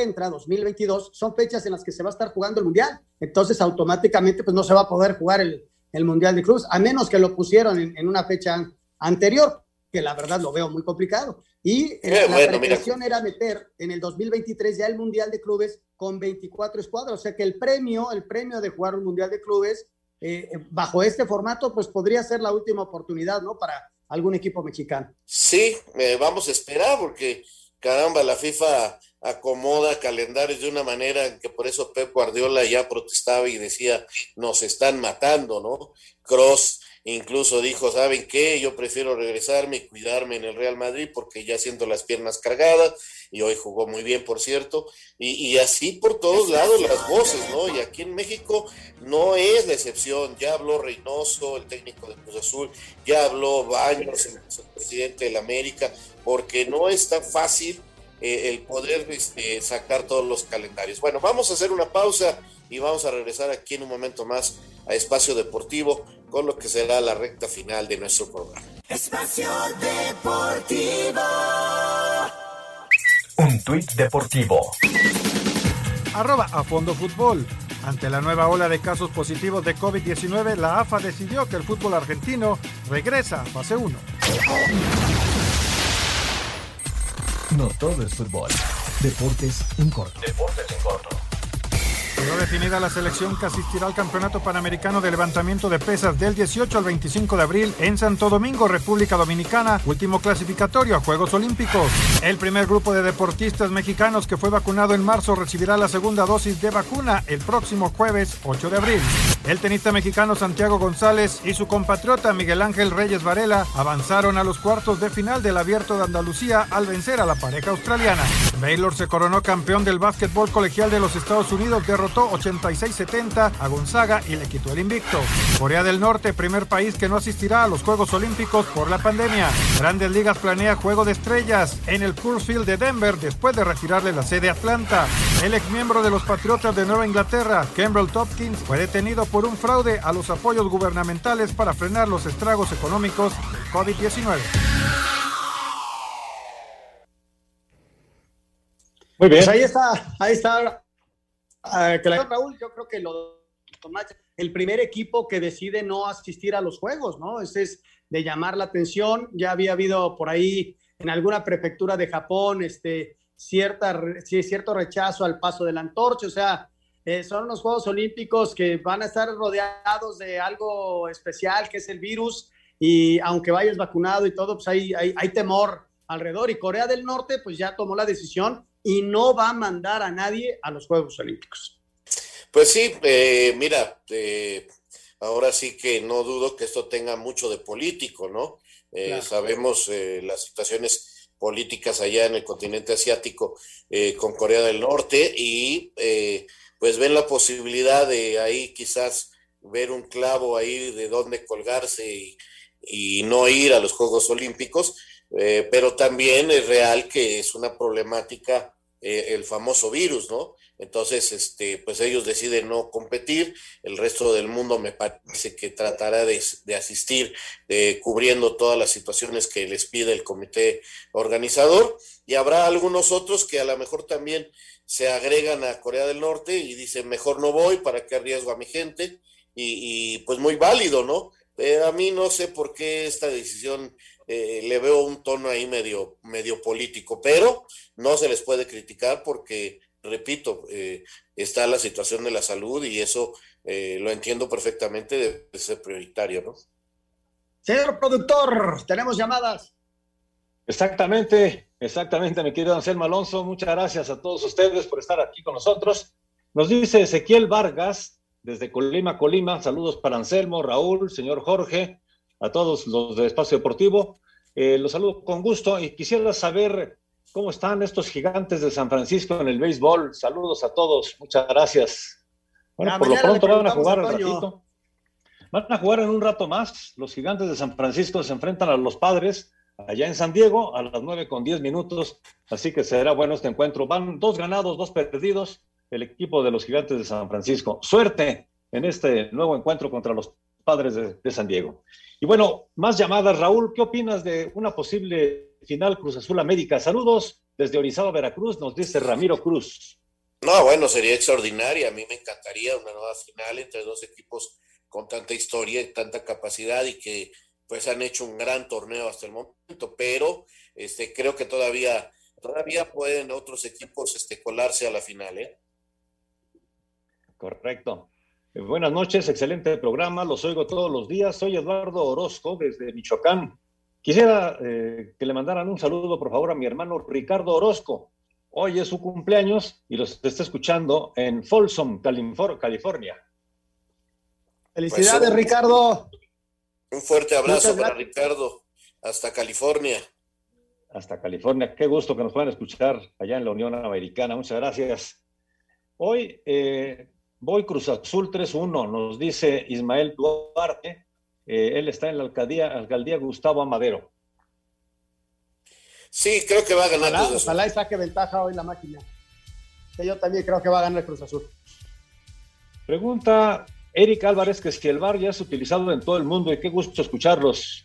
entra, 2022, son fechas en las que se va a estar jugando el Mundial. Entonces, automáticamente, pues no se va a poder jugar el, el Mundial de Cruz, a menos que lo pusieron en, una fecha anterior, que la verdad lo veo muy complicado. Y eh, la pretensión era meter en el 2023 ya el Mundial de Clubes con 24 escuadras, o sea que el premio, el premio de jugar un Mundial de Clubes eh, bajo este formato, pues podría ser la última oportunidad, ¿no? Para algún equipo mexicano. Sí, eh, vamos a esperar porque caramba, la FIFA acomoda calendarios de una manera en que por eso Pep Guardiola ya protestaba y decía, nos están matando, ¿no? Cross incluso dijo, ¿saben qué? Yo prefiero regresarme y cuidarme en el Real Madrid porque ya siento las piernas cargadas y hoy jugó muy bien, por cierto, y, así por todos lados las voces, ¿no? Y aquí en México no es la excepción, ya habló Reynoso, el técnico de Cruz Azul, ya habló Baños, el presidente de la América, porque no es tan fácil eh, el poder este, sacar todos los calendarios. Bueno, vamos a hacer una pausa y vamos a regresar aquí en un momento más a Espacio Deportivo con lo que será la recta final de nuestro programa. Espacio Deportivo. Un tuit deportivo. Arroba a fondo fútbol. Ante la nueva ola de casos positivos de COVID-19, la AFA decidió que el fútbol argentino regresa a fase 1. No todo es fútbol. Deportes en corto. Deportes en corto. Quedó definida la selección que asistirá al Campeonato Panamericano de Levantamiento de Pesas del 18 al 25 de abril en Santo Domingo, República Dominicana, último clasificatorio a Juegos Olímpicos. El primer grupo de deportistas mexicanos que fue vacunado en marzo recibirá la segunda dosis de vacuna el próximo jueves 8 de abril. El tenista mexicano Santiago González y su compatriota Miguel Ángel Reyes Varela avanzaron a los cuartos de final del Abierto de Andalucía al vencer a la pareja australiana. Baylor se coronó campeón del básquetbol colegial de los Estados Unidos, derrotó 86-70 a Gonzaga y le quitó el invicto. Corea del Norte, primer país que no asistirá a los Juegos Olímpicos por la pandemia. Grandes Ligas planea Juego de Estrellas en el Coors Field de Denver después de retirarle la sede a Atlanta. El ex miembro de los Patriotas de Nueva Inglaterra, Campbell Topkins, fue detenido por un fraude a los apoyos gubernamentales para frenar los estragos económicos del COVID-19. Muy bien. Pues ahí está, ahí está. Uh, Raúl, yo creo que lo el primer equipo que decide no asistir a los juegos, ¿no? Ese es de llamar la atención. Ya había habido por ahí en alguna prefectura de Japón este, cierta, cierto rechazo al paso de la antorcha. O sea, eh, son los Juegos Olímpicos que van a estar rodeados de algo especial que es el virus. Y aunque vayas vacunado y todo, pues hay, hay, hay temor alrededor. Y Corea del Norte, pues ya tomó la decisión y no va a mandar a nadie a los Juegos Olímpicos. Pues sí, eh, mira, eh, ahora sí que no dudo que esto tenga mucho de político, ¿no? Eh, sabemos las situaciones políticas allá en el continente asiático con Corea del Norte y pues ven la posibilidad de ahí quizás ver un clavo ahí de dónde colgarse y, y no ir a los Juegos Olímpicos, pero también es real que es una problemática eh, el famoso virus, ¿no? Entonces, este, pues ellos deciden no competir, el resto del mundo me parece que tratará de, asistir eh, cubriendo todas las situaciones que les pide el comité organizador y habrá algunos otros que a lo mejor también se agregan a Corea del Norte y dicen, mejor no voy, ¿para qué arriesgo a mi gente? Y pues muy válido, ¿no? Pero a mí no sé por qué esta decisión eh, le veo un tono ahí medio, medio político, pero no se les puede criticar porque, repito, eh, está la situación de la salud y eso eh, lo entiendo perfectamente, debe ser prioritario, ¿no? Señor productor, tenemos llamadas. Exactamente, exactamente, mi querido Anselmo Alonso. Muchas gracias a todos ustedes por estar aquí con nosotros. Nos dice Ezequiel Vargas, desde Colima, Colima. Saludos para Anselmo, Raúl, señor Jorge a todos los de Espacio Deportivo. Eh, los saludo con gusto y quisiera saber cómo están estos gigantes de San Francisco en el béisbol. Saludos a todos, muchas gracias. Bueno, por lo pronto van a jugar un ratito. Van a jugar en un rato más. Los gigantes de San Francisco se enfrentan a los padres allá en San Diego a las nueve con diez minutos. Así que será bueno este encuentro. Van dos ganados, dos perdidos el equipo de los gigantes de San Francisco. Suerte en este nuevo encuentro contra los padres de San Diego. Y bueno, más llamadas. Raúl, ¿qué opinas de una posible final Cruz Azul América? Saludos desde Orizaba, Veracruz, nos dice Ramiro Cruz. No, bueno, sería extraordinaria. A mí me encantaría una nueva final entre dos equipos con tanta historia y tanta capacidad y que pues han hecho un gran torneo hasta el momento, pero este creo que todavía todavía pueden otros equipos este colarse a la final, ¿eh? Correcto. Eh, buenas noches, excelente programa, los oigo todos los días. Soy Eduardo Orozco desde Michoacán. Quisiera eh, que le mandaran un saludo, por favor, a mi hermano Ricardo Orozco. Hoy es su cumpleaños y los está escuchando en Folsom, California. Felicidades, Ricardo. Un fuerte abrazo para Ricardo, hasta California. Hasta California. Qué gusto que nos puedan escuchar allá en la Unión Americana. Muchas gracias. Hoy eh, Voy Cruz Azul 3-1, nos dice Ismael Duarte. Eh, él está en la alcaldía, alcaldía Gustavo Amadero. Sí, creo que va a ganar Cruz Azul. Ojalá y saque ventaja hoy la máquina. Yo también creo que va a ganar Cruz Azul. Pregunta Eric Álvarez que si el bar ya es utilizado en todo el mundo y qué gusto escucharlos.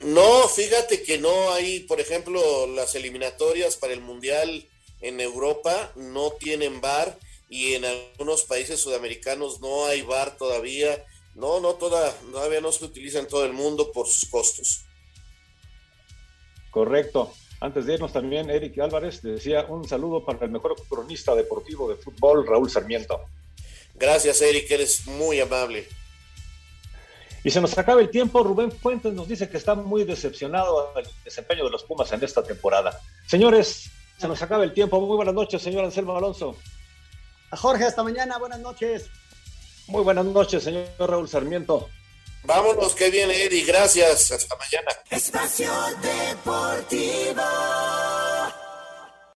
No, fíjate que no hay, por ejemplo, las eliminatorias para el Mundial en Europa no tienen bar y en algunos países sudamericanos no hay bar todavía. No, no, toda, todavía no se utiliza en todo el mundo por sus costos. Correcto. Antes de irnos también, Eric Álvarez decía un saludo para el mejor cronista deportivo de fútbol, Raúl Sarmiento. Gracias, Eric, eres muy amable. Y se nos acaba el tiempo. Rubén Fuentes nos dice que está muy decepcionado del desempeño de los Pumas en esta temporada. Señores, se nos acaba el tiempo. Muy buenas noches, señor Anselmo Alonso. A Jorge, hasta mañana. Buenas noches. Muy buenas noches, señor Raúl Sarmiento. Vámonos, que viene Eddie. Gracias. Hasta mañana. Espacio Deportivo.